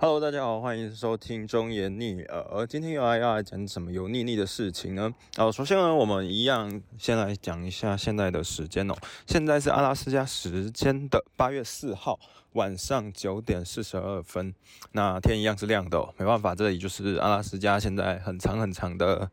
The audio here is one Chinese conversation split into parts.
Hello，大家好，欢迎收听中言逆耳。今天又来要来讲什么油腻腻的事情呢？哦，首先呢，我们一样先来讲一下现在的时间哦。现在是阿拉斯加时间的八月四号晚上九点四十二分。那天一样是亮的，没办法，这里就是阿拉斯加现在很长很长的。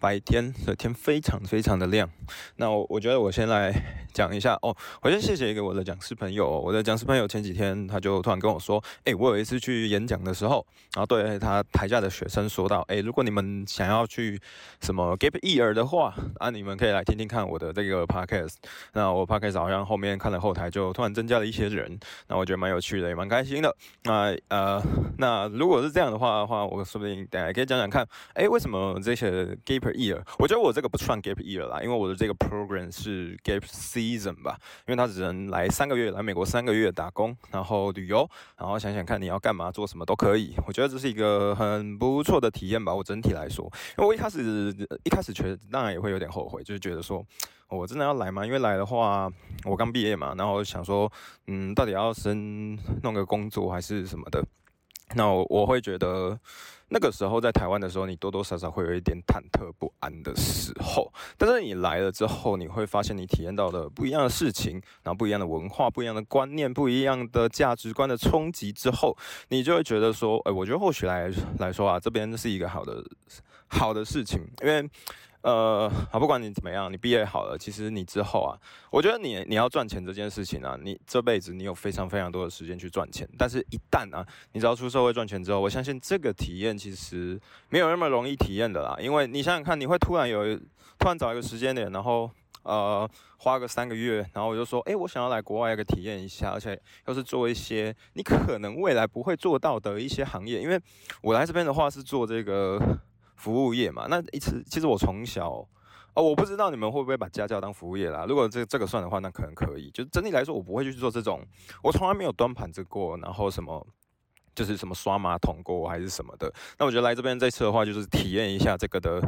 白天 的天非常非常的亮，那我我觉得我先来 讲一下哦，我先谢谢一个我的讲师朋友，我的讲师朋友前几天他就突然跟我说，诶，我有一次去演讲的时候，然后对他台下的学生说到，诶，如果你们想要去什么 gap year 的话，啊，你们可以来听听看我的这个 podcast。那我 podcast 好像后面看了后台就突然增加了一些人，那我觉得蛮有趣的，也蛮开心的。那呃，那如果是这样的话的话，我说不定大家可以讲讲看，诶，为什么这些 gap year，我觉得我这个不算 gap year 啦，因为我的这个 program 是 gap season 吧，因为他只能来三个月，来美国三个月打工，然后旅游，然后想想看你要干嘛，做什么都可以。我觉得这是一个很不错的体验吧。我整体来说，因为我一开始一开始觉得当然也会有点后悔，就是觉得说我真的要来吗？因为来的话，我刚毕业嘛，然后想说，嗯，到底要先弄个工作还是什么的。那我我会觉得，那个时候在台湾的时候，你多多少少会有一点忐忑不安的时候。但是你来了之后，你会发现你体验到的不一样的事情，然后不一样的文化、不一样的观念、不一样的价值观的冲击之后，你就会觉得说，哎，我觉得或许来来说啊，这边是一个好的好的事情，因为。呃，好，不管你怎么样，你毕业好了，其实你之后啊，我觉得你你要赚钱这件事情啊，你这辈子你有非常非常多的时间去赚钱，但是一旦啊，你只要出社会赚钱之后，我相信这个体验其实没有那么容易体验的啦，因为你想想看，你会突然有突然找一个时间点，然后呃花个三个月，然后我就说，诶，我想要来国外一个体验一下，而且又是做一些你可能未来不会做到的一些行业，因为我来这边的话是做这个。服务业嘛，那一次其实我从小哦，我不知道你们会不会把家教当服务业啦。如果这这个算的话，那可能可以。就整体来说，我不会去做这种，我从来没有端盘子过，然后什么就是什么刷马桶过还是什么的。那我觉得来这边这次的话，就是体验一下这个的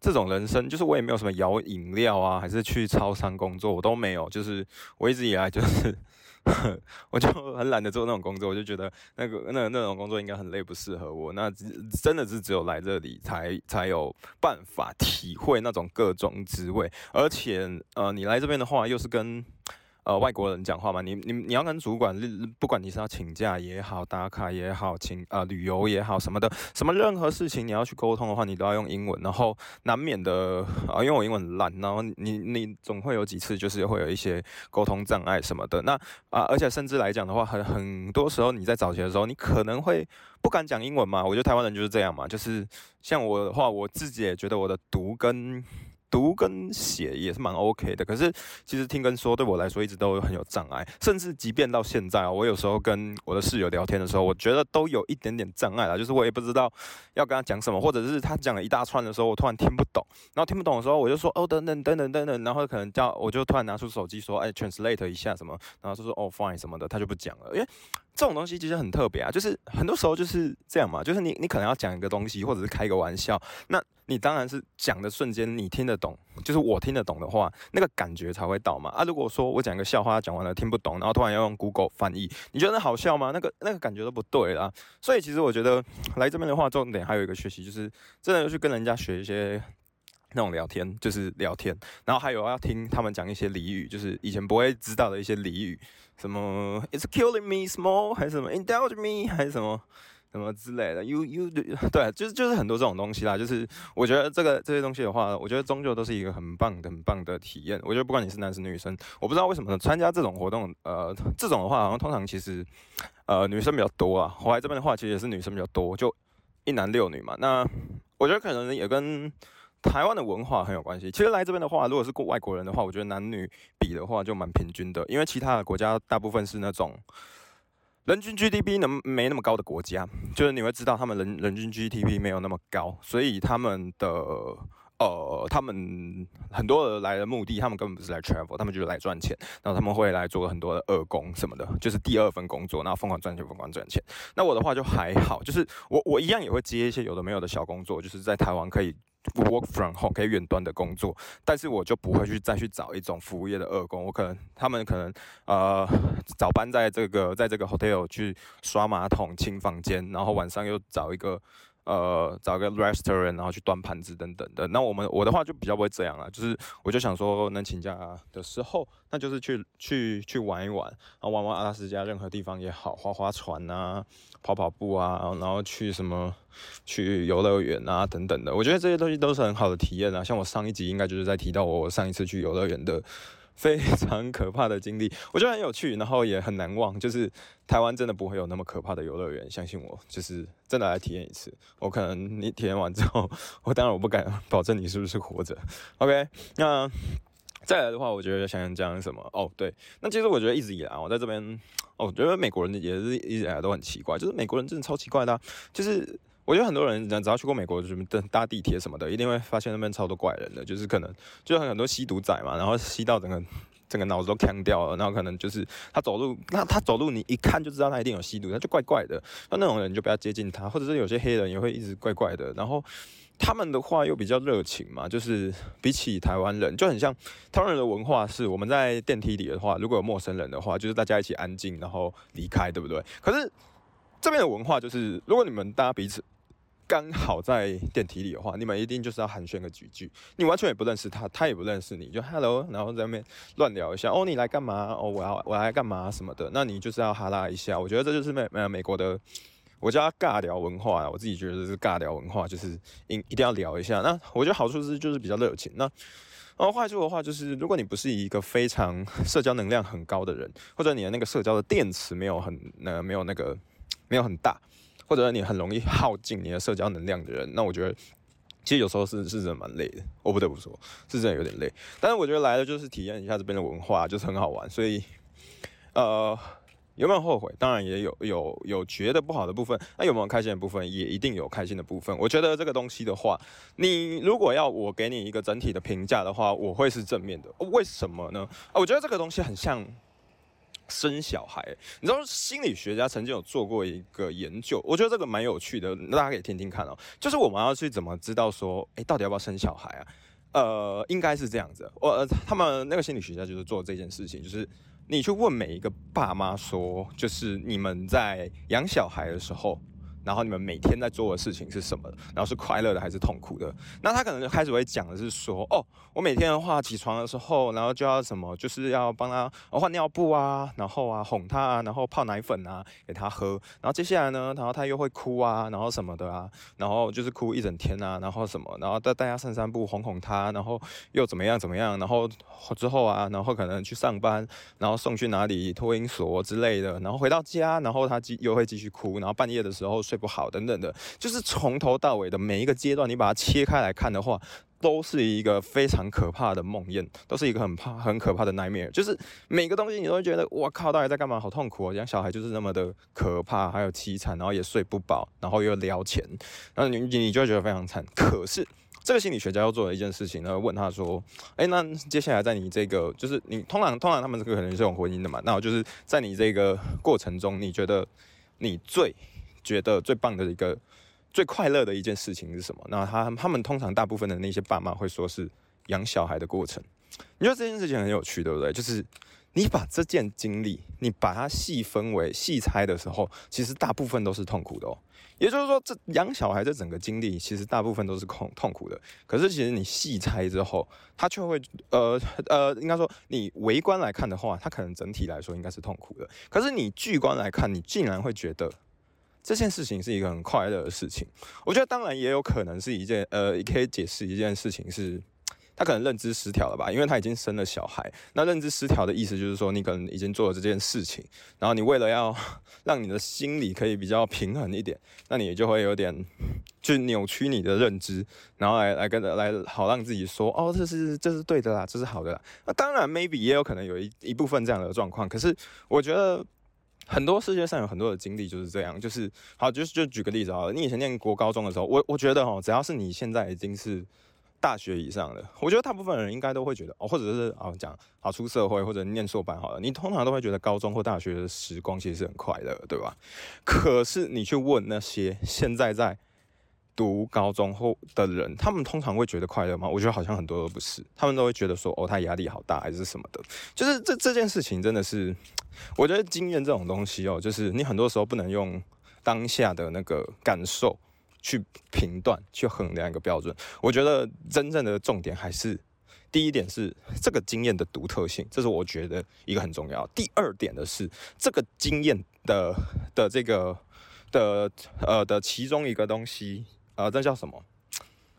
这种人生。就是我也没有什么摇饮料啊，还是去超商工作，我都没有。就是我一直以来就是。我就很懒得做那种工作，我就觉得那个那那种工作应该很累，不适合我。那真的是只有来这里才才有办法体会那种各种滋味，而且呃，你来这边的话，又是跟。呃，外国人讲话嘛，你你你要跟主管，不管你是要请假也好，打卡也好，请呃旅游也好什么的，什么任何事情你要去沟通的话，你都要用英文，然后难免的啊，因为我英文烂，然后你你总会有几次就是会有一些沟通障碍什么的。那啊，而且甚至来讲的话，很很多时候你在早期的时候，你可能会不敢讲英文嘛。我觉得台湾人就是这样嘛，就是像我的话，我自己也觉得我的读跟。读跟写也是蛮 OK 的，可是其实听跟说对我来说一直都很有障碍，甚至即便到现在啊，我有时候跟我的室友聊天的时候，我觉得都有一点点障碍啦，就是我也不知道要跟他讲什么，或者是他讲了一大串的时候，我突然听不懂，然后听不懂的时候，我就说哦等等等等等等，然后可能叫我就突然拿出手机说哎 translate 一下什么，然后就说哦 fine 什么的，他就不讲了，因为。这种东西其实很特别啊，就是很多时候就是这样嘛，就是你你可能要讲一个东西，或者是开个玩笑，那你当然是讲的瞬间你听得懂，就是我听得懂的话，那个感觉才会到嘛。啊，如果说我讲一个笑话讲完了听不懂，然后突然要用 Google 翻译，你觉得那好笑吗？那个那个感觉都不对啦。所以其实我觉得来这边的话，重点还有一个学习，就是真的要去跟人家学一些。那种聊天就是聊天，然后还有要听他们讲一些俚语，就是以前不会知道的一些俚语，什么 "It's killing me small" 还是什么 "Indulge me" 还是什么什么之类的，You You 对，就是就是很多这种东西啦。就是我觉得这个这些东西的话，我觉得终究都是一个很棒的、很棒的体验。我觉得不管你是男生女生，我不知道为什么参加这种活动，呃，这种的话好像通常其实呃女生比较多啊。我来这边的话，其实也是女生比较多，就一男六女嘛。那我觉得可能也跟台湾的文化很有关系。其实来这边的话，如果是过外国人的话，我觉得男女比的话就蛮平均的。因为其他的国家大部分是那种人均 GDP 能没那么高的国家，就是你会知道他们人人均 GDP 没有那么高，所以他们的呃，他们很多人来的目的，他们根本不是来 travel，他们就是来赚钱。然后他们会来做很多的二工什么的，就是第二份工作，然后疯狂赚钱，疯狂赚钱。那我的话就还好，就是我我一样也会接一些有的没有的小工作，就是在台湾可以 work from home 可以远端的工作，但是我就不会去再去找一种服务业的二工。我可能他们可能呃早班在这个在这个 hotel 去刷马桶、清房间，然后晚上又找一个。呃，找个 restaurant，然后去端盘子等等的。那我们我的话就比较不会这样了，就是我就想说，能请假的时候，那就是去去去玩一玩，然后玩玩阿拉斯加任何地方也好，划划船啊，跑跑步啊，然后去什么去游乐园啊等等的。我觉得这些东西都是很好的体验啊。像我上一集应该就是在提到我上一次去游乐园的。非常可怕的经历，我觉得很有趣，然后也很难忘。就是台湾真的不会有那么可怕的游乐园，相信我，就是真的来体验一次。我可能你体验完之后，我当然我不敢 保证你是不是活着。OK，那再来的话，我觉得想想讲什么？哦，对，那其实我觉得一直以来我在这边，哦，我觉得美国人也是一直以来都很奇怪，就是美国人真的超奇怪的，就是。我觉得很多人只要去过美国，什么搭搭地铁什么的，一定会发现那边超多怪人的，就是可能就很多吸毒仔嘛，然后吸到整个整个脑子都呛掉了，然后可能就是他走路，那他走路你一看就知道他一定有吸毒，他就怪怪的，那那种人就不要接近他，或者是有些黑人也会一直怪怪的，然后他们的话又比较热情嘛，就是比起台湾人就很像台湾人的文化是我们在电梯里的话，如果有陌生人的话，就是大家一起安静然后离开，对不对？可是这边的文化就是，如果你们大家彼此。刚好在电梯里的话，你们一定就是要寒暄个几句。你完全也不认识他，他也不认识你，就 hello，然后在那边乱聊一下。哦，你来干嘛？哦，我要我来干嘛什么的。那你就是要哈拉一下。我觉得这就是美呃美国的，我叫尬聊文化。我自己觉得是尬聊文化，就是一一定要聊一下。那我觉得好处是就是比较热情。那然后坏处的话就是，如果你不是一个非常社交能量很高的人，或者你的那个社交的电池没有很呃没有那个没有很大。或者你很容易耗尽你的社交能量的人，那我觉得其实有时候是是真的蛮累的，我不得不说，是真的有点累。但是我觉得来了就是体验一下这边的文化，就是很好玩。所以，呃，有没有后悔？当然也有，有有觉得不好的部分。那有没有开心的部分？也一定有开心的部分。我觉得这个东西的话，你如果要我给你一个整体的评价的话，我会是正面的。为什么呢？我觉得这个东西很像。生小孩，你知道心理学家曾经有做过一个研究，我觉得这个蛮有趣的，大家可以听听看哦。就是我们要去怎么知道说，诶，到底要不要生小孩啊？呃，应该是这样子，我他们那个心理学家就是做这件事情，就是你去问每一个爸妈说，就是你们在养小孩的时候。然后你们每天在做的事情是什么？然后是快乐的还是痛苦的？那他可能就开始会讲的是说，哦，我每天的话起床的时候，然后就要什么，就是要帮他换尿布啊，然后啊哄他啊，然后泡奶粉啊给他喝。然后接下来呢，然后他又会哭啊，然后什么的啊，然后就是哭一整天啊，然后什么，然后带带他散散步，哄哄他，然后又怎么样怎么样，然后之后啊，然后可能去上班，然后送去哪里托婴所之类的，然后回到家，然后他继又会继续哭，然后半夜的时候睡。不好，等等的，就是从头到尾的每一个阶段，你把它切开来看的话，都是一个非常可怕的梦魇，都是一个很怕、很可怕的 nightmare。就是每个东西你都会觉得，我靠，到底在干嘛？好痛苦哦！养小孩就是那么的可怕，还有凄惨，然后也睡不饱，然后又聊钱，然后你你就会觉得非常惨。可是这个心理学家要做的一件事情呢，问他说：“哎，那接下来在你这个，就是你通常通常他们这个可能是有婚姻的嘛？那我就是在你这个过程中，你觉得你最……觉得最棒的一个、最快乐的一件事情是什么？那他他们通常大部分的那些爸妈会说是养小孩的过程。你觉得这件事情很有趣，对不对？就是你把这件经历，你把它细分为细拆的时候，其实大部分都是痛苦的哦。也就是说，这养小孩这整个经历，其实大部分都是痛痛苦的。可是其实你细拆之后，他却会呃呃，应该说你围观来看的话，他可能整体来说应该是痛苦的。可是你聚观来看，你竟然会觉得。这件事情是一个很快乐的事情，我觉得当然也有可能是一件呃，也可以解释一件事情是，他可能认知失调了吧，因为他已经生了小孩。那认知失调的意思就是说，你可能已经做了这件事情，然后你为了要 让你的心理可以比较平衡一点，那你就会有点 去扭曲你的认知，然后来来跟来好让自己说，哦，这是这是对的啦，这是好的。那当然，maybe 也有可能有一一部分这样的状况，可是我觉得。很多世界上有很多的经历就是这样，就是好，就是就举个例子好了，你以前念国高中的时候，我我觉得哦，只要是你现在已经是大学以上的，我觉得大部分人应该都会觉得哦，或者是啊讲好出社会或者念硕班好了，你通常都会觉得高中或大学的时光其实是很快乐，对吧？可是你去问那些现在在读高中后的人，他们通常会觉得快乐吗？我觉得好像很多都不是，他们都会觉得说哦，他压力好大还是什么的。就是这这件事情真的是，我觉得经验这种东西哦，就是你很多时候不能用当下的那个感受。去评断、去衡量一个标准，我觉得真正的重点还是第一点是这个经验的独特性，这是我觉得一个很重要。第二点的是这个经验的的这个的呃的其中一个东西，呃，这叫什么？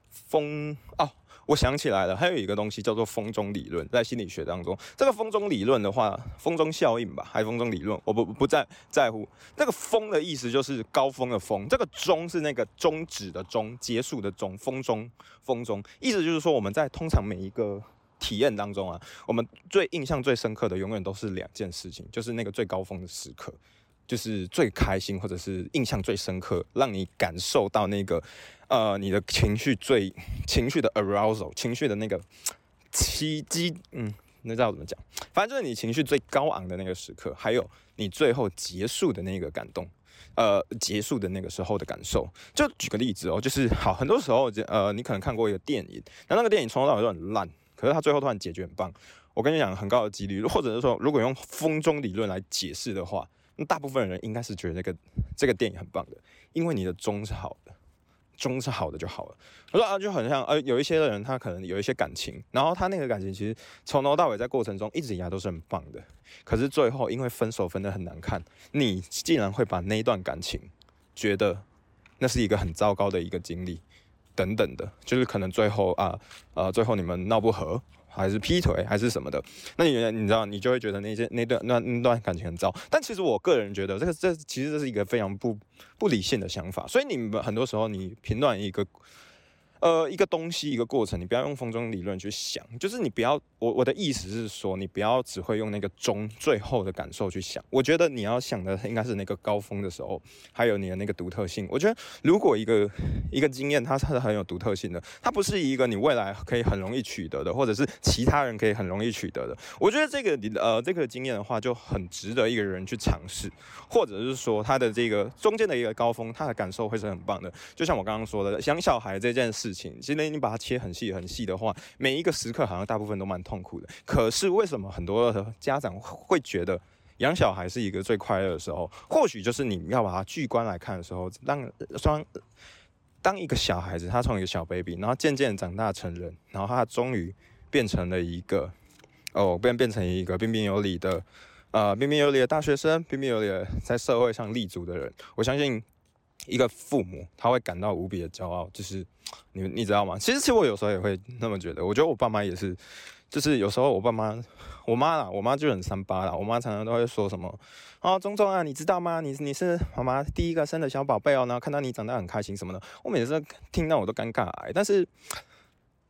风哦。我想起来了，还有一个东西叫做风中理论，在心理学当中，这个风中理论的话，风中效应吧，还风中理论，我不不在在乎。那个风的意思就是高峰的峰，这个中是那个终止的终，结束的终，风中风中，意思就是说我们在通常每一个体验当中啊，我们最印象最深刻的永远都是两件事情，就是那个最高峰的时刻。就是最开心，或者是印象最深刻，让你感受到那个，呃，你的情绪最情绪的 arousal，情绪的那个奇迹，嗯，那知道怎么讲？反正就是你情绪最高昂的那个时刻，还有你最后结束的那个感动，呃，结束的那个时候的感受。就举个例子哦，就是好，很多时候，呃，你可能看过一个电影，那那个电影从头到尾都很烂，可是它最后突然解决很棒。我跟你讲，很高的几率，或者是说，如果用风中理论来解释的话。那大部分人应该是觉得这个这个电影很棒的，因为你的中是好的，中是好的就好了。我说啊，就很像呃，有一些的人他可能有一些感情，然后他那个感情其实从头到尾在过程中一直以来都是很棒的，可是最后因为分手分的很难看，你竟然会把那一段感情觉得那是一个很糟糕的一个经历，等等的，就是可能最后啊呃，最后你们闹不和。还是劈腿还是什么的，那你你知道，你就会觉得那些那段那那段感情很糟。但其实我个人觉得，这个这其实这是一个非常不不理性的想法。所以你们很多时候你评断一个。呃，一个东西，一个过程，你不要用风中理论去想，就是你不要，我我的意思是说，你不要只会用那个中最后的感受去想。我觉得你要想的应该是那个高峰的时候，还有你的那个独特性。我觉得如果一个一个经验它是很有独特性的，它不是一个你未来可以很容易取得的，或者是其他人可以很容易取得的。我觉得这个你呃这个经验的话，就很值得一个人去尝试，或者是说他的这个中间的一个高峰，他的感受会是很棒的。就像我刚刚说的，养小孩这件事。事情，其实你把它切很细很细的话，每一个时刻好像大部分都蛮痛苦的。可是为什么很多的家长会觉得养小孩是一个最快乐的时候？或许就是你要把它巨观来看的时候，让双当一个小孩子，他从一个小 baby，然后渐渐长大成人，然后他终于变成了一个哦，变变成一个彬彬有礼的呃彬彬有礼的大学生，彬彬有礼的在社会上立足的人。我相信。一个父母他会感到无比的骄傲，就是你你知道吗？其实其实我有时候也会那么觉得。我觉得我爸妈也是，就是有时候我爸妈，我妈啦，我妈就很三八啦。我妈常常都会说什么啊，钟钟啊，你知道吗？你你是妈妈第一个生的小宝贝哦，然后看到你长大很开心什么的。我每次听到我都尴尬，但是。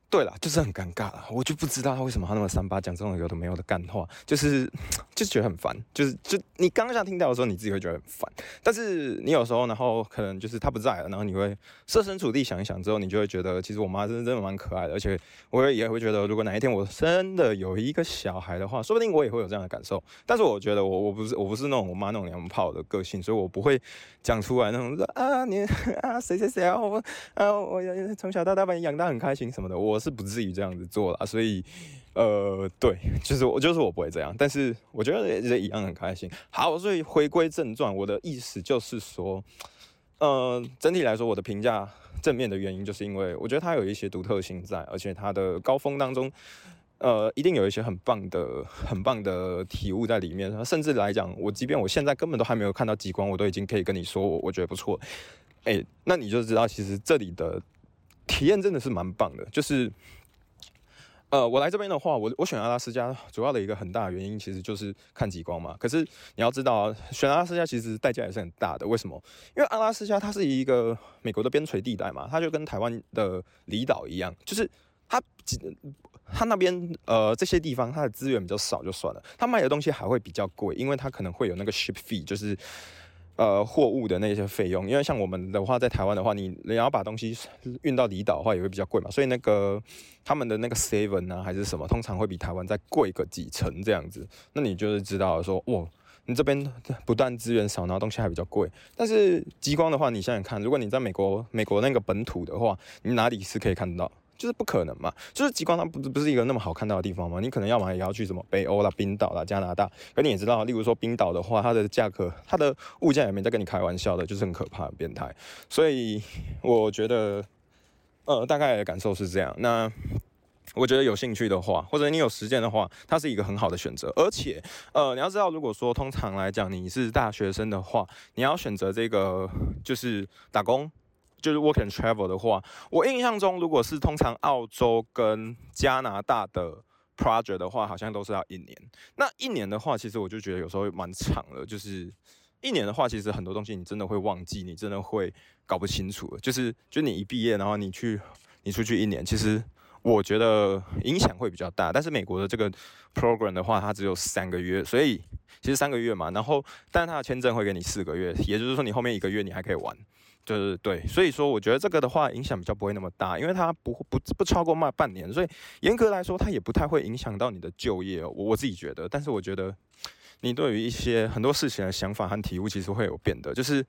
对了，就是很尴尬了，我就不知道他为什么他那么三八讲这种有的没有的干话，就是 就觉得很烦，就是就你刚刚听到的时候，你自己会觉得很烦，但是你有时候然后可能就是他不在了，然后你会设身处地想一想之后，你就会觉得其实我妈真的真的蛮可爱的，而且我也也会觉得如果哪一天我真的有一个小孩的话，说不定我也会有这样的感受。但是我觉得我我不是我不是那种我妈那种娘炮的个性，所以我不会讲出来那种说啊你 啊谁谁谁啊我啊我从小到大把你养大很开心什么的我。是不至于这样子做了，所以，呃，对，就是我就是我不会这样，但是我觉得也一样很开心。好，所以回归正传，我的意思就是说，呃，整体来说，我的评价正面的原因，就是因为我觉得它有一些独特性在，而且它的高峰当中，呃，一定有一些很棒的、很棒的体悟在里面。甚至来讲，我即便我现在根本都还没有看到极光，我都已经可以跟你说，我我觉得不错。哎，那你就知道，其实这里的。体验真的是蛮棒的，就是，呃，我来这边的话，我我选阿拉斯加主要的一个很大的原因，其实就是看极光嘛。可是你要知道啊，选阿拉斯加其实代价也是很大的。为什么？因为阿拉斯加它是一个美国的边陲地带嘛，它就跟台湾的离岛一样，就是它它那边呃这些地方它的资源比较少就算了，它卖的东西还会比较贵，因为它可能会有那个 ship fee，就是。呃货物的那些费用，因为像我们的话，在台湾的话，你你要把东西运到离岛的话，也会比较贵嘛，所以那个他们的那个 seven 啊还是什么，通常会比台湾再贵个几成这样子。那你就是知道说，哇，你这边不但资源少，然后东西还比较贵。但是激光的话，你想想看，如果你在美国美国那个本土的话，你哪里是可以看得到？就是不可能嘛，就是极光它不不是一个那么好看到的地方嘛，你可能要么也要去什么北欧啦、冰岛啦、加拿大，可你也知道，例如说冰岛的话，它的价格、它的物价也没在跟你开玩笑的，就是很可怕、很变态。所以我觉得，呃，大概的感受是这样。那我觉得有兴趣的话，或者你有时间的话，它是一个很好的选择。而且，呃，你要知道，如果说通常来讲你是大学生的话，你要选择这个就是打工。就是 work and travel 的话，我印象中，如果是通常澳洲跟加拿大的 project 的话，好像都是要一年。那一年的话，其实我就觉得有时候蛮长了。就是一年的话，其实很多东西你真的会忘记，你真的会搞不清楚。就是就你一毕业，然后你去你出去一年，其实我觉得影响会比较大。但是美国的这个 program 的话，它只有三个月，所以其实三个月嘛。然后，但是它的签证会给你四个月，也就是说你后面一个月你还可以玩。就是对，所以说我觉得这个的话影响比较不会那么大，因为它不不不超过半半年，所以严格来说它也不太会影响到你的就业。我我自己觉得，但是我觉得你对于一些很多事情的想法和体悟其实会有变的。就是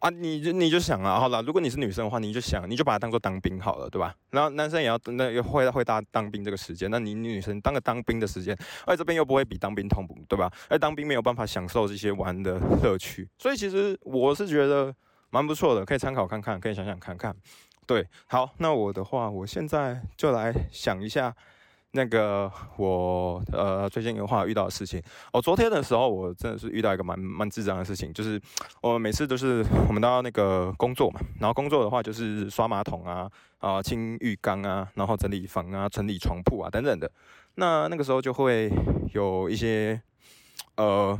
啊，你就你就想啊，好了，如果你是女生的话，你就想你就把它当做当兵好了，对吧？然后男生也要那也会会当当兵这个时间，那你女生当个当兵的时间，而这边又不会比当兵痛苦，对吧？而当兵没有办法享受这些玩的乐趣，所以其实我是觉得。蛮不错的，可以参考看看，可以想想看看。对，好，那我的话，我现在就来想一下那个我呃最近的话遇到的事情。哦，昨天的时候我真的是遇到一个蛮蛮智障的事情，就是我每次都是我们都要那个工作嘛，然后工作的话就是刷马桶啊啊清浴缸啊，然后整理房啊整理床铺啊等等的。那那个时候就会有一些呃。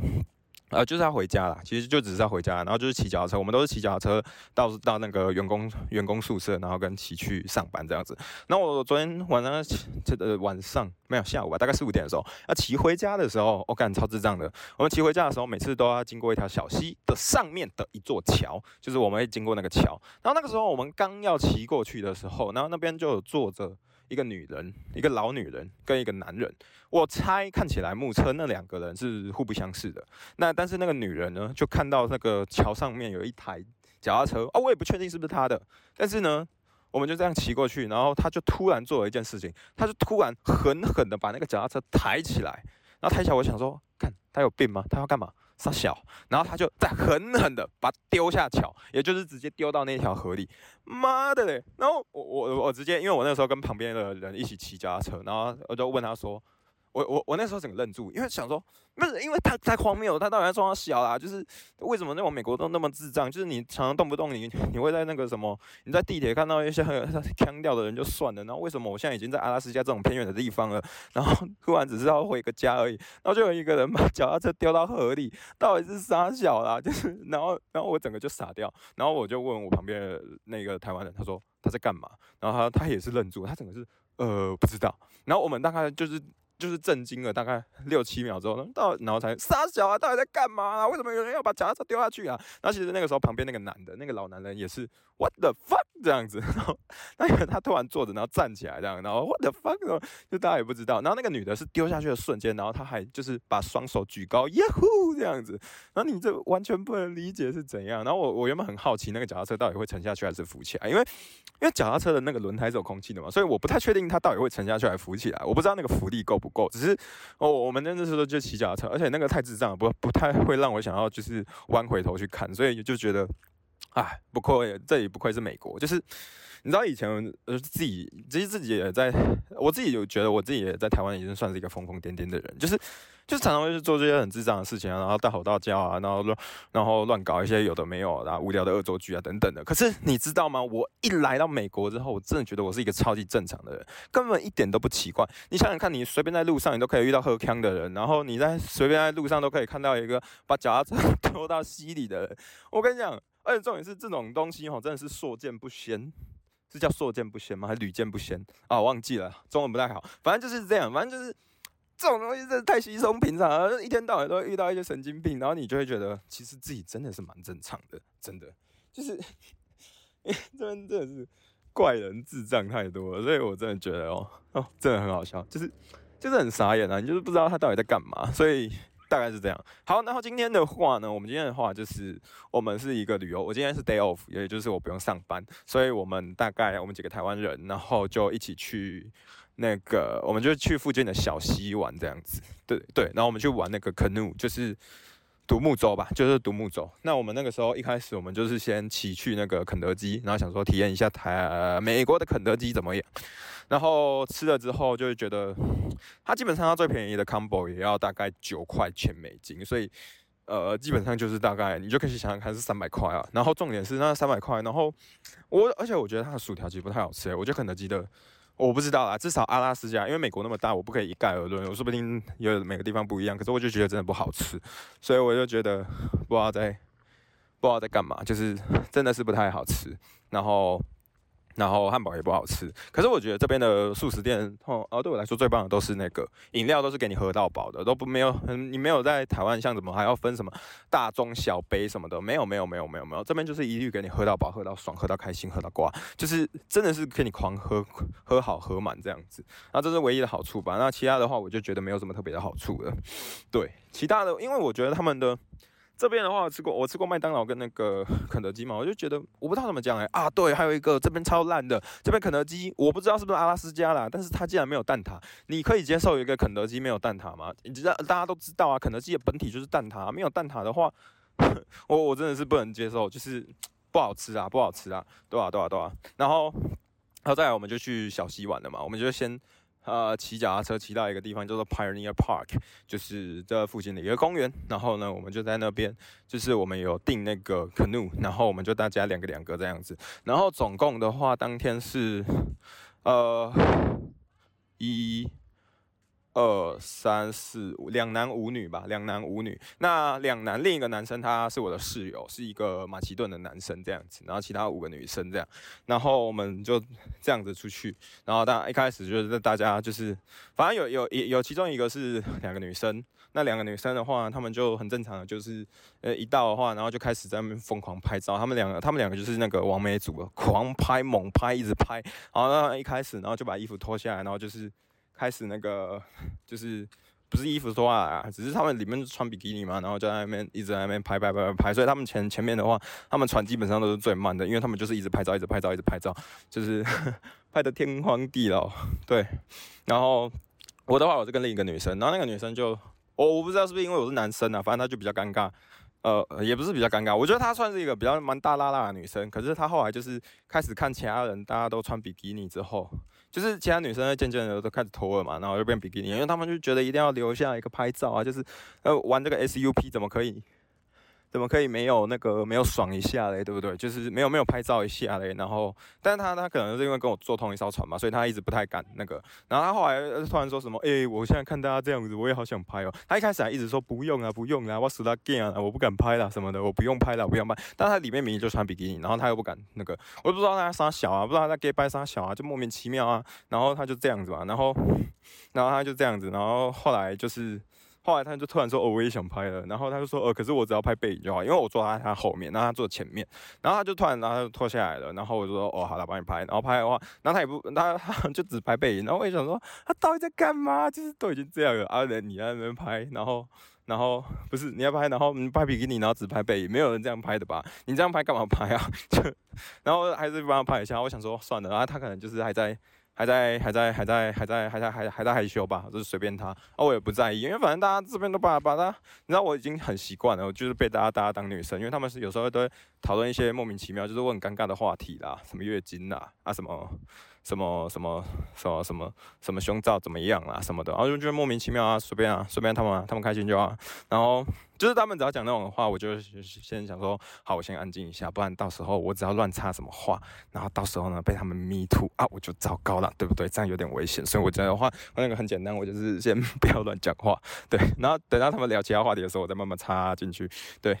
呃，就是要回家啦，其实就只是要回家，然后就是骑脚踏车，我们都是骑脚踏车到到那个员工员工宿舍，然后跟骑去上班这样子。那我昨天晚上这呃晚上没有下午吧，大概四五点的时候，要骑回家的时候，我感超智障的。我们骑回家的时候，每次都要经过一条小溪的上面的一座桥，就是我们会经过那个桥。然后那个时候我们刚要骑过去的时候，然后那边就有坐着。一个女人，一个老女人跟一个男人，我猜看起来目测那两个人是互不相识的。那但是那个女人呢，就看到那个桥上面有一台脚踏车啊，我也不确定是不是她的。但是呢，我们就这样骑过去，然后他就突然做了一件事情，他就突然狠狠的把那个脚踏车抬起来，然后抬起来，我想说，看他有病吗？他要干嘛？傻小，然后他就再狠狠的把丢下桥，也就是直接丢到那条河里。妈的嘞！然后我我我直接，因为我那时候跟旁边的人一起骑脚踏车，然后我就问他说。我我我那时候整个愣住，因为想说，不是因为他太荒谬，他到底在装小啦？就是为什么那种美国都那么智障？就是你常常动不动你 你会在那个什么，你在地铁看到一些很 腔调的人就算了，然后为什么我现在已经在阿拉斯加这种偏远的地方了，然后突然只是要回个家而已，然后就有一个人把脚踏车丢到河里，到底是傻小啦？就是然后然后我整个就傻掉，然后我就问我旁边的那个台湾人，他说他在干嘛？然后他他也是愣住，他整个是呃不知道，然后我们大概就是。就是震惊了大概 六七秒之后，到然后才傻小啊，到底在干嘛啊？为什么有人要把脚踏车丢下去啊？然后其实那个时候旁边那个男的，那个老男人也是 What the fuck 这样子，然后那个他突然坐着，然后站起来这样，然后 What the fuck 就大家也不知道。然后那个女的是丢下去的瞬间，然后他还就是把双手举高，Yahoo 这样子。然后你这完全不能理解是怎样。然后我我原本很好奇那个脚踏车到底会沉下去还是浮起来，因为因为脚踏车的那个轮胎是有空气的嘛，所以我不太确定它到底会沉下去还是浮起来。我不知道那个浮力够不。够，只是哦，我们那时候就骑脚踏车，而且那个太智障，不不太会让我想要就是弯回头去看，所以就觉得，哎，不愧这里不愧是美国，就是。你知道以前呃自己其实自己也在，我自己有觉得我自己也在台湾已经算是一个疯疯癫癫的人，就是就是常常会去做这些很智障的事情啊，然后大吼大叫啊，然后乱然后乱搞一些有的没有然后无聊的恶作剧啊等等的。可是你知道吗？我一来到美国之后，我真的觉得我是一个超级正常的人，根本一点都不奇怪。你想想看，你随便在路上你都可以遇到喝康的人，然后你在随便在路上都可以看到一个把脚踏车 丢到溪里的人。我跟你讲，而且重点是这种东西哈，真的是所见不鲜。是叫“硕见不鲜”吗？还是“屡见不鲜”啊？忘记了，中文不太好。反正就是这样，反正就是这种东西真的太稀松平常了，一天到晚都会遇到一些神经病，然后你就会觉得其实自己真的是蛮正常的，真的就是，这边真的是怪人智障太多了，所以我真的觉得哦哦，真的很好笑，就是就是很傻眼啊，你就是不知道他到底在干嘛，所以大概是这样。好，然后今天的话呢，我们今天的话就是我们是一个旅游，我今天是 day off，也就是我不用上班，所以我们大概我们几个台湾人，然后就一起去。那个，我们就去附近的小溪玩这样子，对对，然后我们去玩那个 canoe，就是独木舟吧，就是独木舟。那我们那个时候一开始，我们就是先骑去那个肯德基，然后想说体验一下台呃美国的肯德基怎么样。然后吃了之后，就会觉得它基本上它最便宜的 combo 也要大概九块钱美金，所以呃，基本上就是大概你就可以想想看是三百块啊。然后重点是那三百块，然后我而且我觉得它的薯条其实不太好吃，我觉得肯德基的。我不知道啦，至少阿拉斯加，因为美国那么大，我不可以一概而论，我说不定有每个地方不一样。可是我就觉得真的不好吃，所以我就觉得不知道在不知道在干嘛，就是真的是不太好吃。然后。然后汉堡也不好吃，可是我觉得这边的素食店，哦，哦，对我来说最棒的都是那个饮料，都是给你喝到饱的，都不没有，你没有在台湾像怎么还要分什么大中小杯什么的，没有没有没有没有没有，这边就是一律给你喝到饱，喝到爽，喝到开心，喝到挂，就是真的是给你狂喝，喝好喝满这样子，那这是唯一的好处吧？那其他的话，我就觉得没有什么特别的好处了。对，其他的，因为我觉得他们的。这边的话，我吃过，我吃过麦当劳跟那个 肯德基嘛，我就觉得我不知道怎么讲哎啊，对，还有一个这边超烂的，这边肯德基我不知道是不是阿拉斯加啦，但是它竟然没有蛋挞，你可以接受一个肯德基没有蛋挞吗？你知道大家都知道啊，肯德基的本体就是蛋挞，没有蛋挞的话，我我真的是不能接受，就是不好吃啊，不好吃啊，对啊对啊对啊，然后，然后再来我们就去小溪玩了嘛，我们就先。呃，骑脚踏车骑到一个地方叫做 Pioneer Park，就是这附近的一个公园。然后呢，我们就在那边，就是我们有订那个 canoe，然后我们就大家两个两个这样子。然后总共的话，当天是呃一。二三四五，两男五女吧，两男五女。那两男，另一个男生他是我的室友，是一个马其顿的男生这样子。然后其他五个女生这样，然后我们就这样子出去。然后大家一开始就是大家就是，反正有有有有其中一个是两个女生，那两个女生的话，他们就很正常的，就是呃一到的话，然后就开始在那边疯狂拍照。他们两个，他们两个就是那个王美组，狂拍猛拍，一直拍。然后一开始，然后就把衣服脱下来，然后就是。开始那个 就是不是衣服脱下来啊，只是他们里面穿比基尼嘛，然后就在那边一直在那边拍拍拍拍拍，所以他们前前面的话，他们船基本上都是最慢的，因为他们就是一直拍照，一直拍照，一直拍照，就是 拍的天荒地老。对，然后我的话，我是跟另一个女生，然后那个女生就我我不知道是不是因为我是男生啊，反正她就比较尴尬。呃，也不是比较尴尬，我觉得她算是一个比较蛮大拉拉的女生。可是她后来就是开始看其他人，大家都穿比基尼之后，就是其他女生渐渐的都开始脱了嘛，然后就变比基尼，因为他们就觉得一定要留下一个拍照啊，就是呃玩这个 SUP 怎么可以？怎么可以没有那个没有爽一下嘞，对不对？就是没有没有拍照一下嘞，然后，但是他他可能是因为跟我坐同一艘船嘛，所以他一直不太敢那个。然后他后来突然说什么，哎，我现在看大家这样子，我也好想拍哦。他一开始还一直说不用啊，不用啊，我死他 gay 啊，我不敢拍了什么的，我不用拍了，不用拍。但他里面明明就穿比基尼，然后他又不敢那个，我也不知道他啥小啊，不知道他在 gay 拍啥小啊，就莫名其妙啊。然后他就这样子嘛，然后，然后他就这样子，然后后来就是。后来他就突然说：“哦，我也想拍了。”然后他就说：“呃，可是我只要拍背影就好，因为我坐在他后面，然后他坐前面。”然后他就突然，然后他就脱下来了。然后我就说：“哦，好了，帮你拍。”然后拍的话，然后他也不，他他就只拍背影。然后我也想说，他到底在干嘛？就是都已经这样了，啊，人你在那边拍，然后，然后不是你要拍，然后你拍比基尼，然后只拍背影，没有人这样拍的吧？你这样拍干嘛拍啊？就，然后还是帮他拍一下。我想说算了，然后他可能就是还在。还在还在还在还在还在还还在害羞吧，就是随便他，啊我也不在意，因为反正大家这边都把把他，你知道我已经很习惯了，我就是被大家大家当女生，因为他们是有时候都会讨论一些莫名其妙，就是问尴尬的话题啦，什么月经啦啊什么。什么什么什么什么什么胸罩怎么样啊什么的，然后就觉得莫名其妙啊，随便啊，随便他们，他们开心就好。然后就是他们只要讲那种话，我就先想说，好，我先安静一下，不然到时候我只要乱插什么话，然后到时候呢被他们 me too 啊，我就糟糕了，对不对？这样有点危险。所以我讲的话，那个很简单，我就是先不要乱讲话，对。然后等到他们聊其他话题的时候，我再慢慢插进去，对。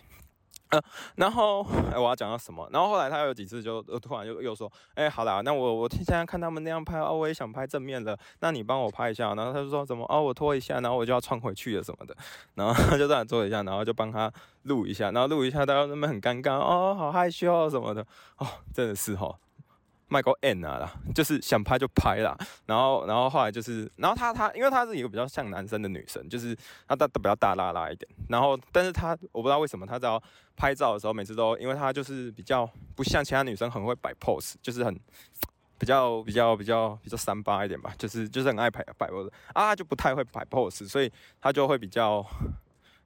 呃，然后哎，我要讲到什么？然后后来他有几次就突然又又说，哎，好啦，那我我现在看他们那样拍哦，我也想拍正面的，那你帮我拍一下。然后他就说怎么哦，我拖一下，然后我就要穿回去了什么的。然后他 就这样做一下，然后就帮他录一下，然后录一下，大家那边很尴尬哦，好害羞什么的哦，真的是哦。卖过 N 啊啦，就是想拍就拍啦，然后，然后后来就是，然后他他，因为他是一个比较像男生的女生，就是他大比较大拉拉一点，然后，但是他我不知道为什么他只要拍照的时候，每次都因为他就是比较不像其他女生很会摆 pose，就是很比较比较比较比较三八一点吧，就是就是很爱摆摆 pose 啊，就不太会摆 pose，所以他就会比较。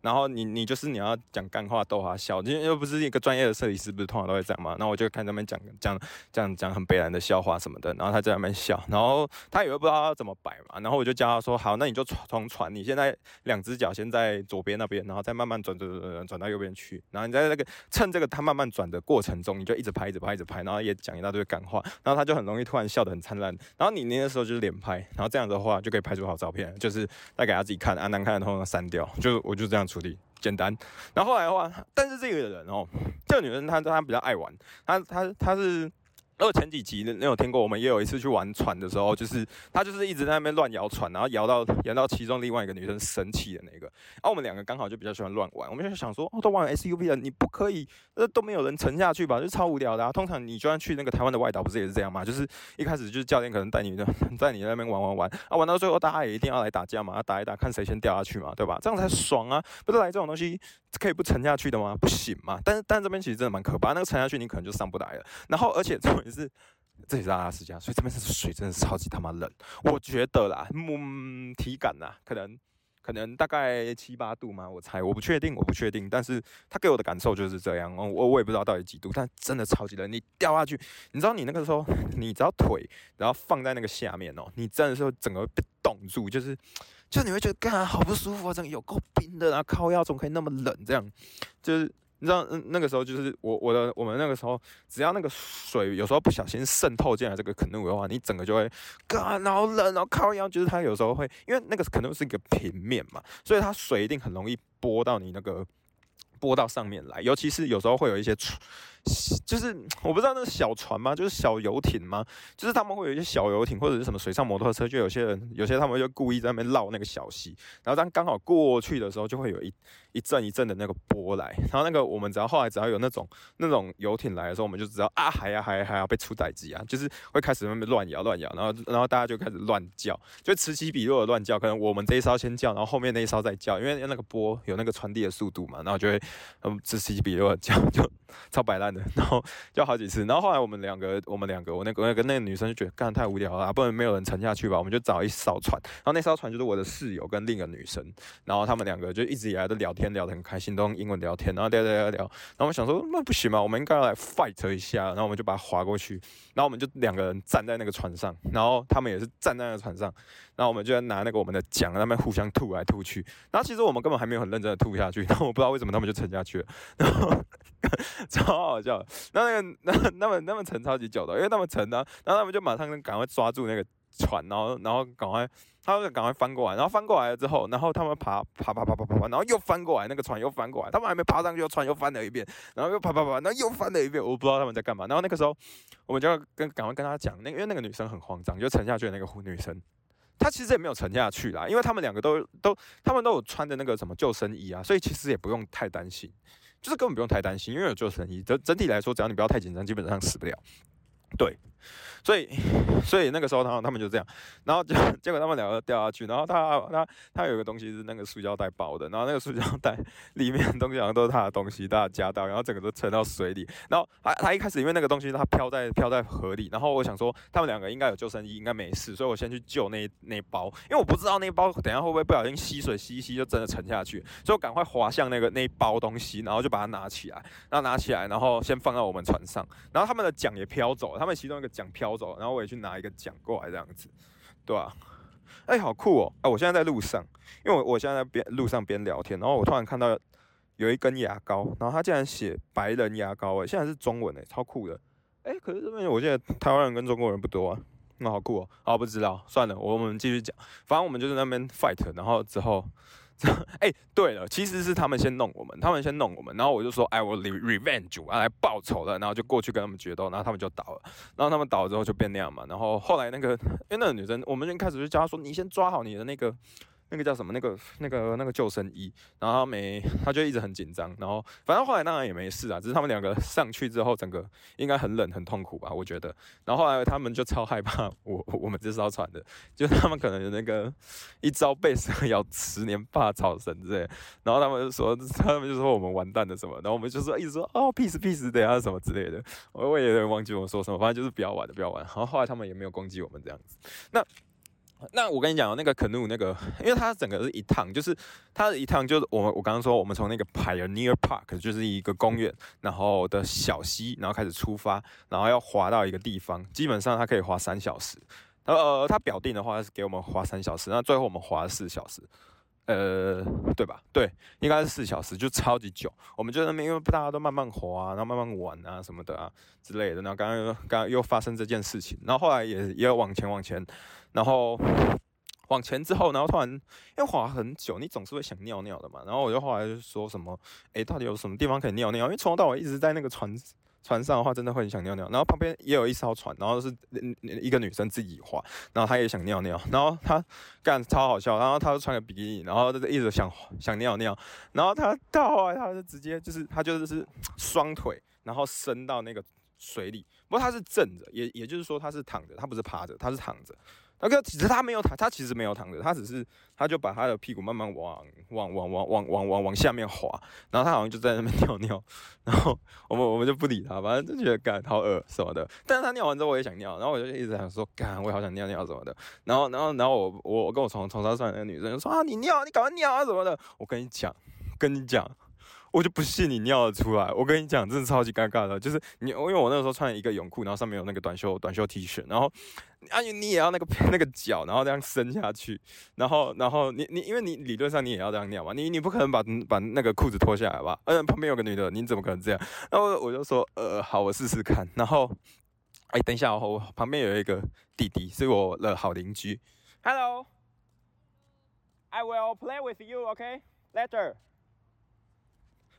然后你你就是你要讲干话逗他笑，因为又不是一个专业的设计师，不是通常都会这样嘛。然后我就看他们讲讲讲讲很悲然的笑话什么的，然后他在那边笑，然后他以为不知道要怎么摆嘛。然后我就教他说：好，那你就从从船，你现在两只脚先在左边那边，然后再慢慢转转转转转到右边去。然后你在那个趁这个他慢慢转的过程中，你就一直拍一直拍一直拍，然后也讲一大堆干话，然后他就很容易突然笑得很灿烂。然后你那个时候就是连拍，然后这样的话就可以拍出好照片，就是再给他自己看，啊难看的通常删掉，就我就这样处理。简单，然后后来的话，但是这个人哦，这个女生她她比较爱玩，她她她是。然后前几集你有听过，我们也有一次去玩船的时候，就是他就是一直在那边乱摇船，然后摇到摇到其中另外一个女生生气的那个。然后我们两个刚好就比较喜欢乱玩，我们就想说，哦，都玩 SUP 了，你不可以，呃，都没有人沉下去吧？就超无聊的。通常你就算去那个台湾的外岛，不是也是这样吗？就是一开始就是教练可能带你，在你那边玩玩玩，啊，玩到最后大家也一定要来打架嘛，打一打看谁先掉下去嘛，对吧？这样才爽啊！不是来这种东西可以不沉下去的吗？不行嘛。但是但这边其实真的蛮可怕，那个沉下去你可能就上不来了。然后而且也是。这里是阿拉斯加，所以这边是水真的是超级他妈冷。我觉得啦，嗯，体感呐，可能可能大概七八度嘛，我猜，我不确定，我不确定。但是他给我的感受就是这样，我我也不知道到底几度，但真的超级冷。你掉下去，你知道你那个时候，你只要腿然后放在那个下面哦，你真的是整个被冻住，就是就你会觉得干好不舒服啊，整个有够冰的，然后靠腰怎么可以那么冷？这样就是。你知道，那个时候就是我我的我们那个时候，只要那个水有时候不小心渗透进来这个肯定的话，你整个就会，干，然后冷，然后靠腰，就是它有时候会，因为那个可能是一个平面嘛，所以它水一定很容易拨到你那个。拨到上面来，尤其是有时候会有一些船，就是我不知道那是小船吗？就是小游艇吗？就是他们会有一些小游艇或者是什么水上摩托车，就有些人有些他们就故意在那边绕那个小溪，然后当刚好过去的时候，就会有一一阵一阵的那个波来，然后那个我们只要后来只要有那种那种游艇来的时候，我们就知道啊，还要还还要被出歹机啊，就是会开始那边乱摇乱摇，然后然后大家就开始乱叫，就此起彼落的乱叫，可能我们这一艘先叫，然后后面那一艘再叫，因为那个波有那个传递的速度嘛，然后就会。嗯，此起彼落叫就 超摆烂 然后就好几次，然后后来我们两个，我们两个，我那个那个那个女生就觉得干太无聊了，不能没有人沉下去吧，我们就找一艘船，然后那艘船就是我的室友跟另一个女生，然后他们两个就一直以来都聊天聊得很开心，都用英文聊天，然后聊聊聊聊，然后我们想说那不行嘛，我们应该要来 fight 一下，然后我们就把它划过去，然后我们就两个人站在那个船上，然后他们也是站在那个船上，然后我们就在拿那个我们的桨，那边互相吐来吐去，然后其实我们根本还没有很认真的吐下去，然后我不知道为什么他们就沉下去了。然后 超好笑，那那个 那那么那么沉超级久的，因为他们沉呢，然后他们就马上赶快抓住那个船，然后然后赶快，他们赶快翻过来，然后翻过来了之后，然后他们爬爬爬爬爬爬爬，然后又翻过来，那个船又翻过来，他们还没爬上去，船又翻了一遍，然后又爬爬爬，然后又翻了一遍，我不知道他们在干嘛。然后那个时候，我们就要跟赶快跟他讲，那因为那个女生很慌张，就沉下去的那个女生。他其实也没有沉下去啦，因为他们两个都都，他们都有穿着那个什么救生衣啊，所以其实也不用太担心，就是根本不用太担心，因为有救生衣。整整体来说，只要你不要太紧张，基本上死不了。对。所以，所以那个时候，他他们就这样，然后结结果他们两个掉下去，然后他他他有个东西是那个塑胶袋包的，然后那个塑胶袋里面东西好像都是他的东西，大家夹到，然后整个都沉到水里。然后他他一开始因为那个东西他飘在飘在河里，然后我想说他们两个应该有救生衣，应该没事，所以我先去救那那包，因为我不知道那包等下会不会不小心吸水吸一吸就真的沉下去，所以我赶快滑向那个那一包东西，然后就把它拿起来，然后拿起来，然后先放到我们船上，然后他们的桨也飘走了，他们其中一个桨飘。走，然后我也去拿一个奖过来，这样子，对吧？哎，好酷哦！哎，我现在在路上，因为我我现在在边路上边聊天，然后我突然看到有一根牙膏，然后他竟然写“白人牙膏”哎，现在是中文哎，超酷的！哎，可是这边我现在台湾人跟中国人不多啊，那好酷哦！啊，不知道，算了，我们继续讲，反正我们就是那边 fight，然后之后。哎，对了，其实是他们先弄我们，他们先弄我们，然后我就说，哎，我 revenge，我要来报仇了，然后就过去跟他们决斗，然后他们就倒了，然后他们倒了之后就变那样嘛，然后后来那个，因为那个女生，我们先开始就教她说，你先抓好你的那个。那个叫什么？那个、那个、那个救生衣，然后他没，他就一直很紧张，然后反正后来当然也没事啊，只是他们两个 上去之后，整个应该很冷、很痛苦吧，我觉得。然后后来他们就超害怕我我们这艘船的，就他们可能有那个一朝被蛇咬，十年怕草绳之类。然后他们就说，他们就说我们完蛋了什么，然后我们就说一直说哦，peace peace，等下什么之类的。我我也忘记我说什么，反正就是不要玩的，不要玩。然后后来他们也没有攻击我们这样子。那。那我跟你讲那个 canoe 那个，因为它整个是一趟，就是它的一趟就是我们我刚刚说，我们从那个 Pioneer Park 就是一个公园，然后的小溪，然后开始出发，然后要滑到一个地方，基本上它可以滑三小时。呃，它表定的话是给我们滑三小时，那最后我们滑了四小时，呃，对吧？对，应该是四小时，就超级久。我们就那边因为大家都慢慢滑，然后慢慢玩啊什么的啊之类的。然后刚刚刚刚又发生这件事情，然后后来也也有往前往前。然后往前之后，然后突然因为滑很久，你总是会想尿尿的嘛。然后我就后来就说什么，哎，到底有什么地方可以尿尿？因为从头到尾一直在那个船船上的话，真的会很想尿尿。然后旁边也有一艘船，然后是一个女生自己划，然后她也想尿尿。然后她干超好笑，然后她就穿个比基尼，然后就一直想想尿尿。然后她到后来，她就直接就是她就是双腿，然后伸到那个水里。不过他是正着，也也就是说他是躺着，他不是趴着，他是躺着。那个其实他没有躺，他其实没有躺着，他只是他就把他的屁股慢慢往往往往往往往往下面滑，然后他好像就在那边 尿尿，然后我们我们就不理他，反正就觉得干好恶什么的。但是他尿完之后我也想尿，然后我就一直想说干我也好想尿尿什么的。然后然后然后我我跟我从从他上来那个女生说啊你尿你赶快尿啊什么的。我跟你讲跟你讲。我就不信你尿得出来，我跟你讲，真的超级尴尬的，就是你，因为我那个时候穿一个泳裤，然后上面有那个短袖短袖 T 恤，然后啊你你也要那个 那个脚，然后这样伸下去，然后然后你你因为你理论上你也要这样尿嘛，你你不可能把把那个裤子脱下来吧？嗯，旁边有个女的，你怎么可能这样？然后我就说，呃，好，我试试看。然后，哎，等一下，我旁边有一个弟弟，是我的好邻居。Hello，I will play with you, okay? Later.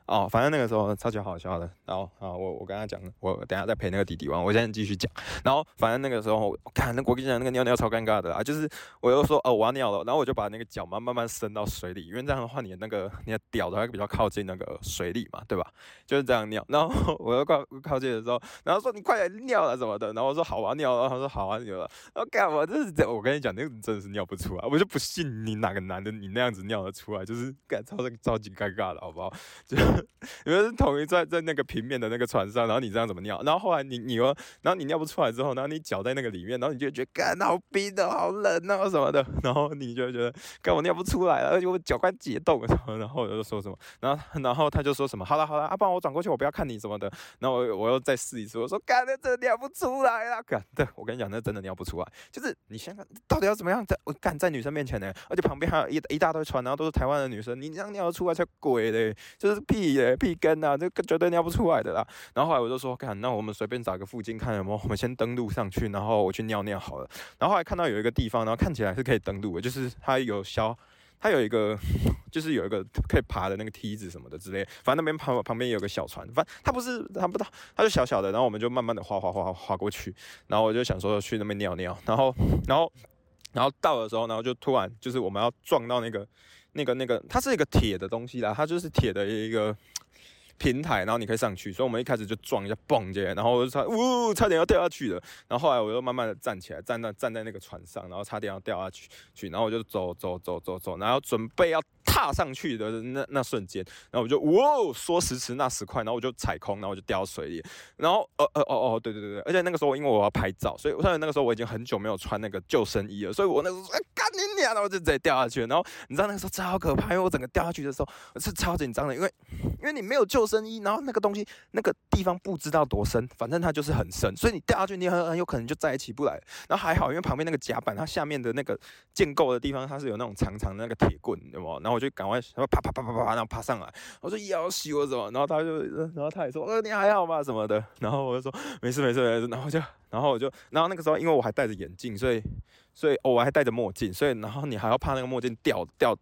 哦，反正那个时候超级好笑的。然后啊，我我跟他讲，我等下再陪那个弟弟玩。我现在继续讲。然后反正那个时候，我看那我跟你讲，那个尿尿超尴尬的啊，就是我又说哦我要尿了，然后我就把那个脚慢慢慢伸到水里，因为这样的话你的那个你的屌的话比较靠近那个水里嘛，对吧？就是这样尿。然后我又靠靠近的时候，然后说你快点尿了什么的。然后我说好啊尿了，他说好啊尿了。然后干我这是我跟你讲，那个真的是尿不出来，我就不信你哪个男的你那样子尿得出来，就是干超超级尴尬的好不好？就。你们是统一在在那个平面的那个船上，然后你这样怎么尿？然后后来你你又，然后你尿不出来之后，然后你脚在那个里面，然后你就觉得干好冰的，好冷啊什么的，然后你就觉得干我尿不出来了，而且我脚快解冻什么，然后我就说什么，然后然后他就说什么，好了好了，阿爸我转过去，我不要看你什么的，然后我我又再试一次，我说干的真的尿不出来了，干对我跟你讲，那真的尿不出来，就是你想想到底要怎么样在我干在女生面前呢？而且旁边还有一一大堆船，然后都是台湾的女生，你这样尿出来才鬼嘞，就是屁嘞。屁根啊，这个绝对尿不出来的啦。然后后来我就说，看，那我们随便找个附近看有没有，我们先登录上去，然后我去尿尿好了。然后后来看到有一个地方，然后看起来是可以登录的，就是它有消，它有一个，就是有一个可以爬的那个梯子什么的之类。反正那边旁旁边有个小船，反正它不是它不大，它就小小的。然后我们就慢慢的滑滑滑滑过去。然后我就想说去那边尿尿。然后然后然后到的时候，然后就突然就是我们要撞到那个那个那个，它是一个铁的东西啦，它就是铁的一个。平台，然后你可以上去，所以我们一开始就撞一下，蹦接，然后我就差，呜，差点要掉下去了。然后后来我又慢慢的站起来，站在站在那个船上，然后差点要掉下去，去，然后我就走走走走走，然后准备要踏上去的那那瞬间，然后我就哇，说时迟那时快，然后我就踩空，然后我就掉水里。然后呃呃哦哦，对对对对，而且那个时候因为我要拍照，所以我那个时候我已经很久没有穿那个救生衣了，所以我那时候哎干你娘，然后就直接掉下去。然后你知道那个时候超可怕，因为我整个掉下去的时候是超紧张的，因为因为你没有救。生衣，然后那个东西那个地方不知道多深，反正它就是很深，所以你掉下去，你很很有可能就再也起不来。然后还好，因为旁边那个甲板，它下面的那个建构的地方，它是有那种长长的那个铁棍，对吗？然后我就就赶快然后啪啪啪啪啪，然后爬上来。我说要死我什么？然后他就，然后他也说，呃，你还好吧？什么的。然后我就说没事没事没事。然后就，然后我就，然后那个时候因为我还戴着眼镜，所以，所以我还戴着墨镜，所以然后你还要怕那个墨镜掉掉。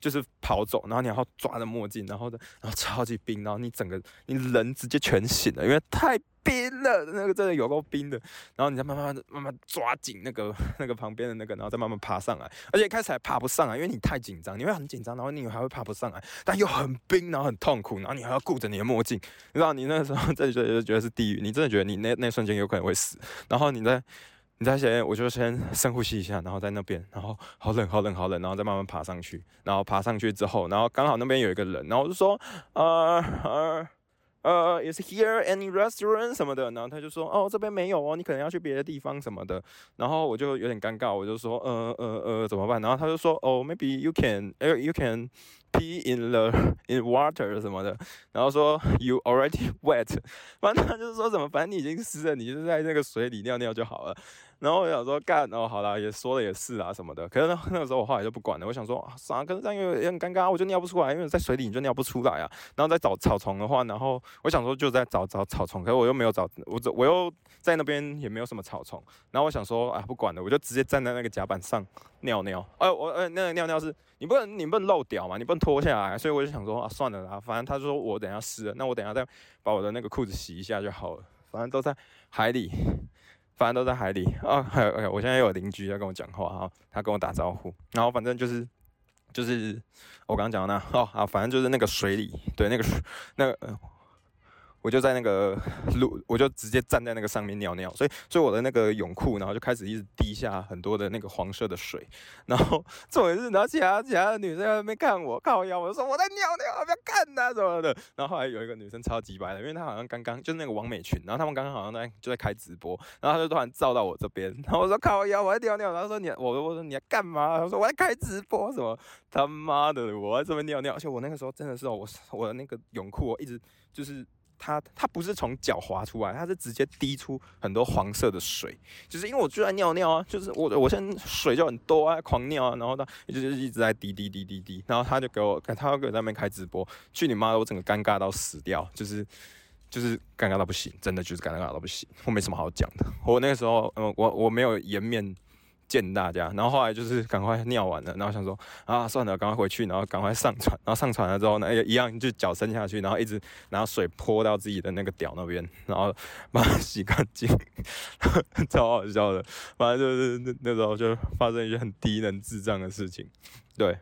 就是跑走，然后你还要抓着墨镜，然后的然后超级冰，然后你整个你人直接全醒了，因为太。冰了，那个真的有够冰的。然后你再慢慢的慢慢抓紧那个那个旁边的那个，然后再慢慢爬上来。而且开始还爬不上来，因为你太紧张，你会很紧张，然后你还会爬不上来，但又很冰，然后很痛苦，然后你还要顾着你的墨镜。你知道，你 那个时候真的觉得觉得是地狱，你真的觉得你那那瞬间有可能会死。然后你在你在先，我就先 深呼吸一下，然后在那边，然后好冷好冷好冷，然后再慢慢爬上去。然后爬上去之后，然后刚好那边有一个人，然后我就说，呃呃。呃，is here any restaurant 什么的，然后他就说，哦，这边没有哦，你可能要去别的地方什么的，然后我就有点尴尬，我就说，呃呃呃，怎么办？然后他就说，哦，maybe you can，呃，you can pee in the in water 什么的，然后说 you already wet，反正他就是说什么，反正你已经湿了，你就在那个水里尿尿就好了。然后我想说干，哦，好了，也说了也是啊什么的。可是那那个时候我后来就不管了，我想说啊，啥？可是这样又也很尴尬，我就尿不出来，因为在水里你就尿不出来啊。然后再找草丛的话，然后我想说就在找找草丛，可是我又没有找，我我又在那边也没有什么草丛。然后我想说啊，不管了，我就直接站在那个甲板上尿尿。呃，我呃那个尿尿是你不能你不能漏掉嘛，你不能脱下来，所以我就想说啊，算了啦，反正他说我等下湿了，那我等下再把我的那个裤子洗一下就好了，反正都在海里。反正都在海里啊，还有，OK，我现在有邻居在跟我讲话哈，他跟我打招呼，然后反正就是，就是我刚刚讲的那哦啊，反正就是那个水里，对，那个水那个。我就在那个路，我就直接站在那个上面尿尿，所以，所以我的那个泳裤，然后就开始一直滴下很多的那个黄色的水，然后重点是，然后其他其他的女生在那边看我，靠腰，我就说我在尿尿，不要看呐什么的。然后后来有一个女生超级白的，因为她好像刚刚就是那个王美群，然后他们刚刚好像在就在开直播，然后她就突然照到我这边，然后我说靠腰，我在尿尿，然后说你，我说我说你在干嘛？她说我在开直播，什么他妈的，我在这边尿尿，而且我那个时候真的是我我的那个泳裤，我一直就是。它它不是从脚滑出来，它是直接滴出很多黄色的水，就是因为我就在尿尿啊，就是我我现在水就很多啊，狂尿啊，然后它就是一直在滴滴滴滴滴，然后他就给我，他要给我在那边开直播，去你妈的，我整个尴尬到死掉，就是就是尴尬到不行，真的就是尴尬到不行，我没什么好讲的，我那个时候，嗯，我我没有颜面。见大家，然后后来就是赶快尿完了，然后想说啊，算了，赶快回去，然后赶快上船，然后上船了之后呢，也一样就脚伸下去，然后一直拿水泼到自己的那个屌那边，然后把它洗干净，超好笑的，反正就是那那时候就发生一些很低能智障的事情，对。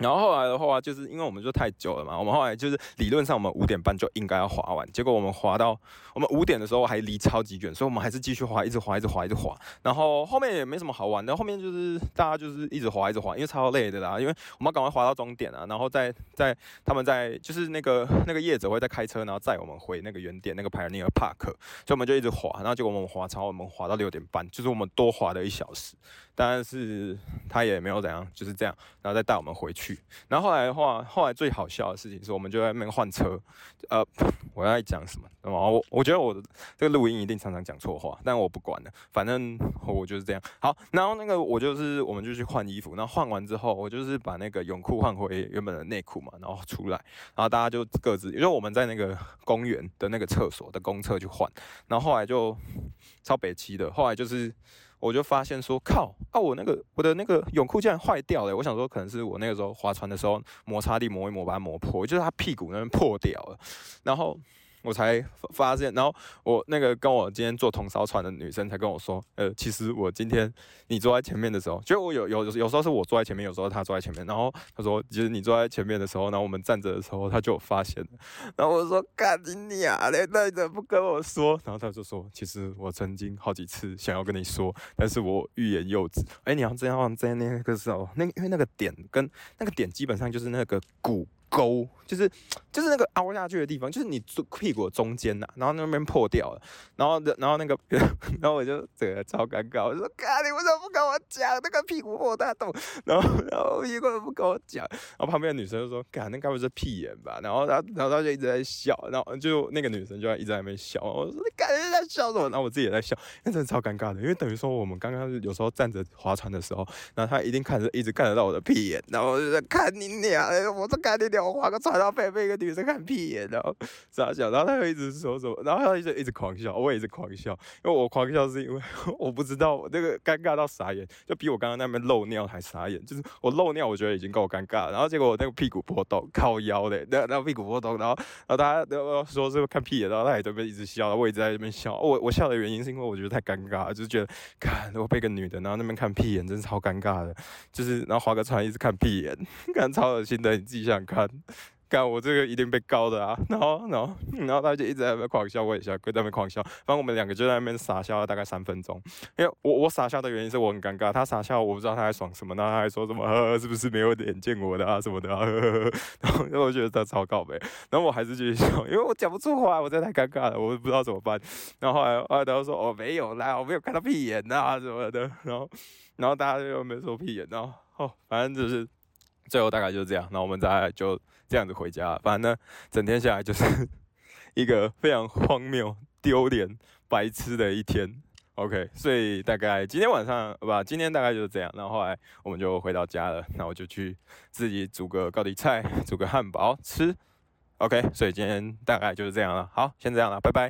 然后后来的话，就是因为我们就太久了嘛，我们后来就是理论上我们五点半就应该要滑完，结果我们滑到我们五点的时候还离超级远，所以我们还是继续滑，一直滑，一直滑，一直滑。然后后面也没什么好玩的，后面就是大家就是一直滑，一直滑，因为超累的啦，因为我们要赶快滑到终点啊，然后再在他们在就是那个那个叶子会在开车，然后载我们回那个原点那个 Pioneer Park，所以我们就一直滑，然后结果我们滑超，我们滑到六点半，就是我们多滑了一小时，但是他也没有怎样，就是这样，然后再带我们回去。然后后来的话，后来最好笑的事情是我们就在那边换车。呃，我要讲什么？我我觉得我的这个录音一定常常讲错话，但我不管了，反正我就是这样。好，然后那个我就是我们就去换衣服，然后换完之后，我就是把那个泳裤换回原本的内裤嘛，然后出来，然后大家就各自，因为我们在那个公园的那个厕所的公厕去换，然后后来就超北七的，后来就是。我就发现说，靠啊！我那个我的那个泳裤竟然坏掉了。我想说，可能是我那个时候划船的时候摩擦力磨一磨把它磨破，就是它屁股那边破掉了，然后。我才发现，然后我那个跟我今天坐同艘船的女生才跟我说，呃，其实我今天你坐在前面的时候，就我有有有时候是我坐在前面，有时候她坐在前面，然后她说，其实你坐在前面的时候，然后我们站着的时候，她就发现，然后我说，干你啊，那你怎么不跟我说？然后她就说，其实我曾经好几次想要跟你说，但是我欲言又止。哎，你要这样在那个时候，那因为那个点跟那个点基本上就是那个骨。沟就是 就是那个凹下去的地方，就是你屁股中间呐，然后那边破掉了，然后然后那个，然后我就整个超尴尬，我说：“哥，你为什么不跟我讲那个屁股破大洞？”然后然后屁股不跟我讲，然后旁边的女生就说：“哥，那该不是屁眼吧？”然后然后然后他就一直在笑，然后就那个女生就一直在那边笑，我说：“你感觉在笑什么？”然后我自己也在笑，那真的超尴尬的，因为等于说我们刚刚有时候站着划船的时候，然后他一定看着一直看得到我的屁眼，然后我就在看你俩，我说看你俩。我划个船，然后被被一个女生看屁眼，然后 傻笑，然后他又一直说什么，然后他一直一直狂笑，我也是狂笑，因为我狂笑是因为 我不知道那个尴尬到傻眼，就比我刚刚那边漏尿还傻眼，就是我漏尿我觉得已经够尴尬，然后结果我那个屁股波动靠腰的，那那屁股波动，然后然后大家都说是看屁眼，然后他也这边一直笑，我一直在那边笑，我我笑的原因是因为我觉得太尴尬，就是觉得看我被个女的，然后那边看屁眼，真是超尴尬的，就是然后划个船一直看屁眼，看超恶心的，你自己想看。干我这个一定被告的啊！然后，然后，然后他就一直在那边狂笑，我也笑，在那边狂笑。反正我们两个就在那边傻笑了大概三分钟。因为我我傻笑的原因是我很尴尬，他傻笑我不知道他在爽什么，然后他还说什么呵，是不是没有脸见我的啊什么的。然后，然后我觉得他超搞呗。然后我还是继续笑，因为我讲不出话，我真的太尴尬了，我不知道怎么办。然后后来后来他说哦没有啦，我没有看到屁眼呐什么的。然后，然后大家又没说屁眼，然后哦，反正就是。最后大概就是这样，那我们再就这样子回家。反正呢，整天下来就是 一个非常荒谬、丢脸、白痴的一天。OK，所以大概今天晚上不，今天大概就是这样。然后后来我们就回到家了，那我就去自己煮个高丽菜，煮个汉堡吃。OK，所以今天大概就是这样了。好，先这样了，拜拜。